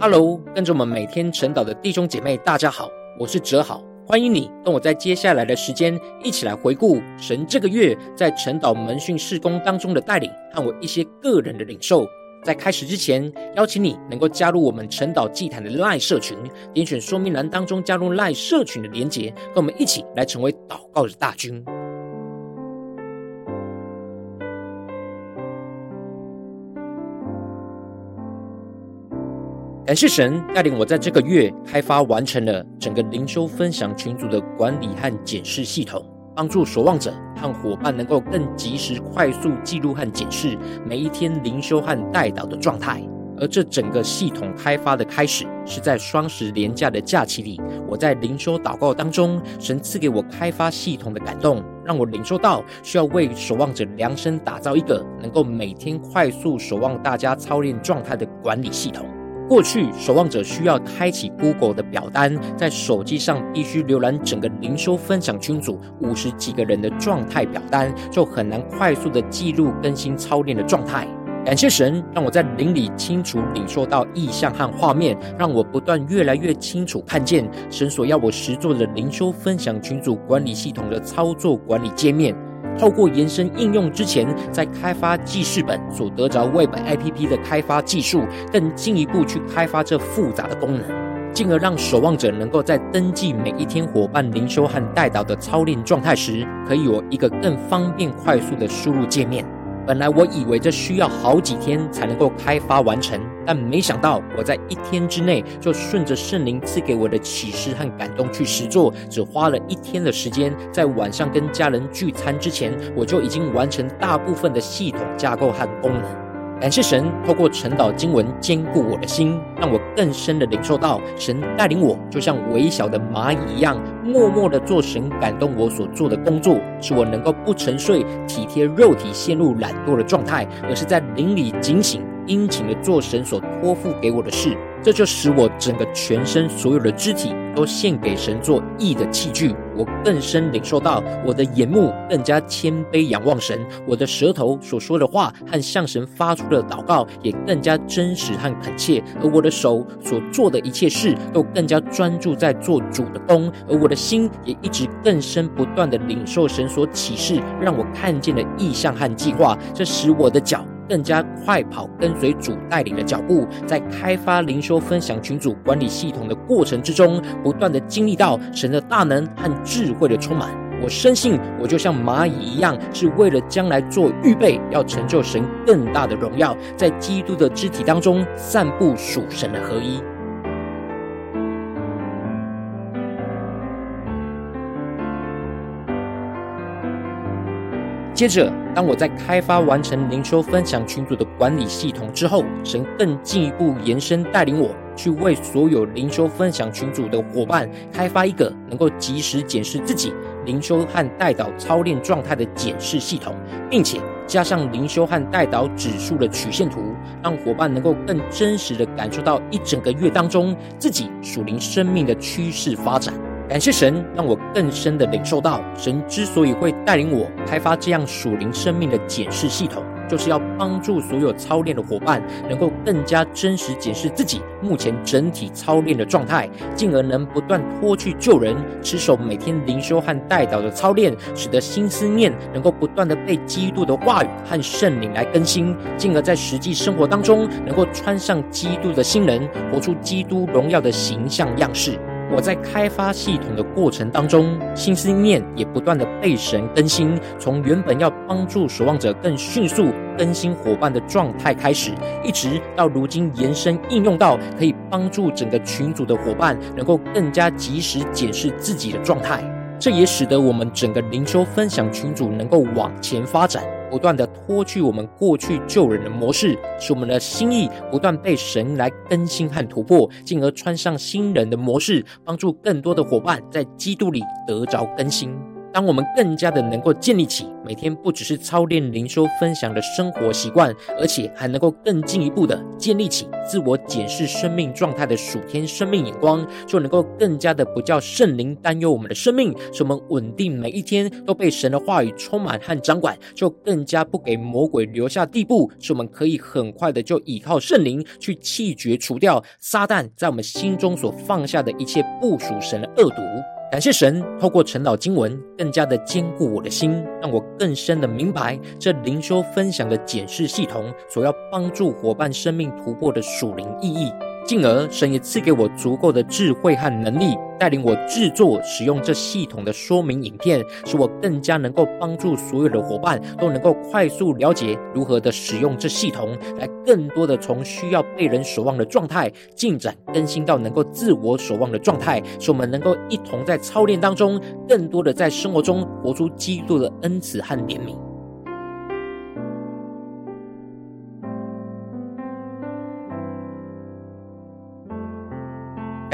Hello，跟着我们每天晨祷的弟兄姐妹，大家好，我是哲豪，欢迎你跟我在接下来的时间一起来回顾神这个月在晨祷门训事工当中的带领和我一些个人的领受。在开始之前，邀请你能够加入我们晨祷祭坛的赖社群，点选说明栏当中加入赖社群的连结，跟我们一起来成为祷告的大军。感谢神带领我在这个月开发完成了整个灵修分享群组的管理和检视系统，帮助守望者和伙伴能够更及时、快速记录和检视每一天灵修和代祷的状态。而这整个系统开发的开始是在双十连假的假期里，我在灵修祷告当中，神赐给我开发系统的感动，让我领受到需要为守望者量身打造一个能够每天快速守望大家操练状态的管理系统。过去，守望者需要开启 Google 的表单，在手机上必须浏览整个灵修分享群组五十几个人的状态表单，就很难快速的记录更新操练的状态。感谢神，让我在灵里清楚领受到意象和画面，让我不断越来越清楚看见神所要我实作的灵修分享群组管理系统的操作管理界面。透过延伸应用之前在开发记事本所得着 Web APP 的开发技术，更进一步去开发这复杂的功能，进而让守望者能够在登记每一天伙伴灵修和带导的操练状态时，可以有一个更方便快速的输入界面。本来我以为这需要好几天才能够开发完成，但没想到我在一天之内就顺着圣灵赐给我的启示和感动去实做，只花了一天的时间，在晚上跟家人聚餐之前，我就已经完成大部分的系统架构和功能。感谢神透过晨祷经文坚固我的心，让我更深的领受到神带领我，就像微小的蚂蚁一样，默默的做神感动我所做的工作，使我能够不沉睡，体贴肉体陷入懒惰的状态，而是在灵里警醒，殷勤的做神所托付给我的事。这就使我整个全身所有的肢体都献给神做义的器具。我更深领受到，我的眼目更加谦卑仰望神，我的舌头所说的话和向神发出的祷告也更加真实和恳切，而我的手所做的一切事都更加专注在做主的工，而我的心也一直更深不断的领受神所启示让我看见的意象和计划。这使我的脚。更加快跑，跟随主带领的脚步，在开发灵修分享群组管理系统的过程之中，不断的经历到神的大能和智慧的充满。我深信，我就像蚂蚁一样，是为了将来做预备，要成就神更大的荣耀，在基督的肢体当中散布属神的合一。接着，当我在开发完成灵修分享群组的管理系统之后，神更进一步延伸带领我去为所有灵修分享群组的伙伴开发一个能够及时检视自己灵修和代导操练状态的检视系统，并且加上灵修和代导指数的曲线图，让伙伴能够更真实的感受到一整个月当中自己属灵生命的趋势发展。感谢神，让我更深的领受到，神之所以会带领我开发这样属灵生命的检视系统，就是要帮助所有操练的伙伴，能够更加真实检视自己目前整体操练的状态，进而能不断脱去旧人，持守每天灵修和代祷的操练，使得心思念能够不断的被基督的话语和圣灵来更新，进而在实际生活当中能够穿上基督的新人，活出基督荣耀的形象样式。我在开发系统的过程当中，心思念也不断的被神更新，从原本要帮助守望者更迅速更新伙伴的状态开始，一直到如今延伸应用到可以帮助整个群组的伙伴能够更加及时检视自己的状态。这也使得我们整个灵修分享群组能够往前发展。不断的脱去我们过去旧人的模式，使我们的心意不断被神来更新和突破，进而穿上新人的模式，帮助更多的伙伴在基督里得着更新。当我们更加的能够建立起每天不只是操练灵修分享的生活习惯，而且还能够更进一步的建立起自我检视生命状态的属天生命眼光，就能够更加的不叫圣灵担忧我们的生命，使我们稳定每一天都被神的话语充满和掌管，就更加不给魔鬼留下地步，使我们可以很快的就依靠圣灵去弃绝除掉撒旦在我们心中所放下的一切不属神的恶毒。感谢神，透过陈老经文，更加的坚固我的心，让我更深的明白这灵修分享的检视系统所要帮助伙伴生命突破的属灵意义。进而，神也赐给我足够的智慧和能力，带领我制作、使用这系统的说明影片，使我更加能够帮助所有的伙伴都能够快速了解如何的使用这系统，来更多的从需要被人守望的状态进展更新到能够自我守望的状态，使我们能够一同在操练当中，更多的在生活中活出基督的恩慈和怜悯。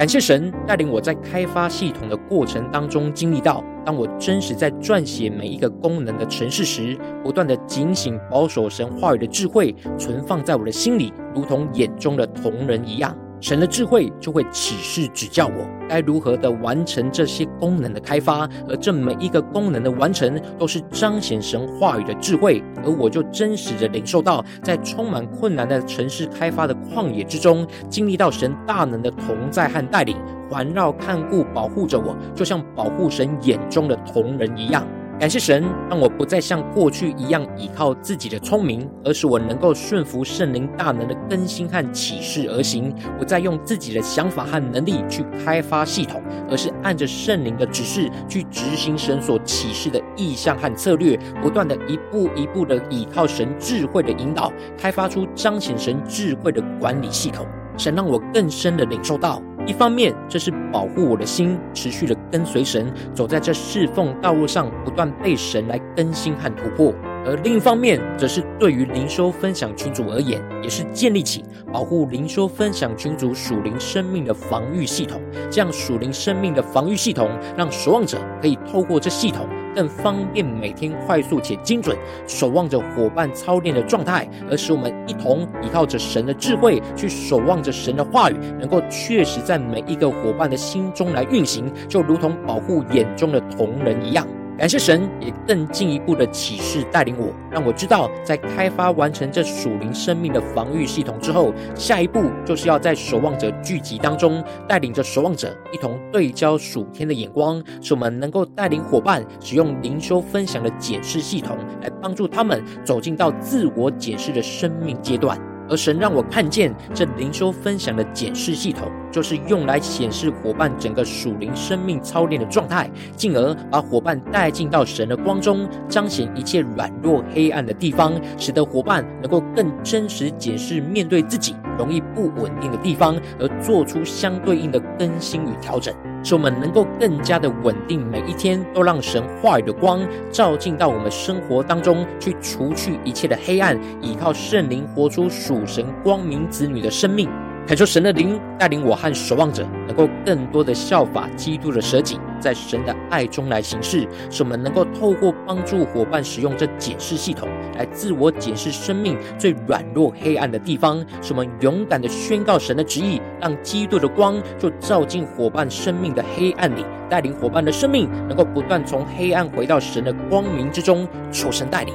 感谢神带领我在开发系统的过程当中经历到，当我真实在撰写每一个功能的程式时，不断的警醒保守神话语的智慧存放在我的心里，如同眼中的瞳人一样。神的智慧就会启示指教我该如何的完成这些功能的开发，而这每一个功能的完成都是彰显神话语的智慧，而我就真实的领受到，在充满困难的城市开发的旷野之中，经历到神大能的同在和带领，环绕看顾保护着我，就像保护神眼中的瞳人一样。感谢神，让我不再像过去一样依靠自己的聪明，而是我能够顺服圣灵大能的更新和启示而行，不再用自己的想法和能力去开发系统，而是按着圣灵的指示去执行神所启示的意向和策略，不断的一步一步的依靠神智慧的引导，开发出彰显神智慧的管理系统。神让我更深的领受到。一方面，这是保护我的心，持续的跟随神，走在这侍奉道路上，不断被神来更新和突破；而另一方面，则是对于灵修分享群组而言，也是建立起保护灵修分享群组属灵生命的防御系统。这样属灵生命的防御系统，让守望者可以透过这系统。更方便每天快速且精准守望着伙伴操练的状态，而使我们一同依靠着神的智慧去守望着神的话语，能够确实在每一个伙伴的心中来运行，就如同保护眼中的瞳人一样。感谢神，也更进一步的启示带领我，让我知道，在开发完成这属灵生命的防御系统之后，下一步就是要在守望者聚集当中，带领着守望者一同对焦属天的眼光，使我们能够带领伙伴使用灵修分享的检视系统，来帮助他们走进到自我检视的生命阶段。而神让我看见，这灵修分享的检视系统，就是用来显示伙伴整个属灵生命操练的状态，进而把伙伴带进到神的光中，彰显一切软弱黑暗的地方，使得伙伴能够更真实检视面对自己容易不稳定的地方，而做出相对应的更新与调整。使我们能够更加的稳定，每一天都让神话语的光照进到我们生活当中，去除去一切的黑暗，依靠圣灵活出属神光明子女的生命。恳求神的灵带领我和守望者，能够更多的效法基督的舍己，在神的爱中来行事，使我们能够透过帮助伙伴使用这检视系统，来自我检视生命最软弱黑暗的地方，使我们勇敢的宣告神的旨意，让基督的光就照进伙伴生命的黑暗里，带领伙伴的生命能够不断从黑暗回到神的光明之中，求神带领。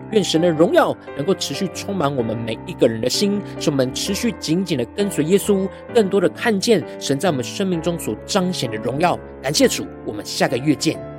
愿神的荣耀能够持续充满我们每一个人的心，使我们持续紧紧的跟随耶稣，更多的看见神在我们生命中所彰显的荣耀。感谢主，我们下个月见。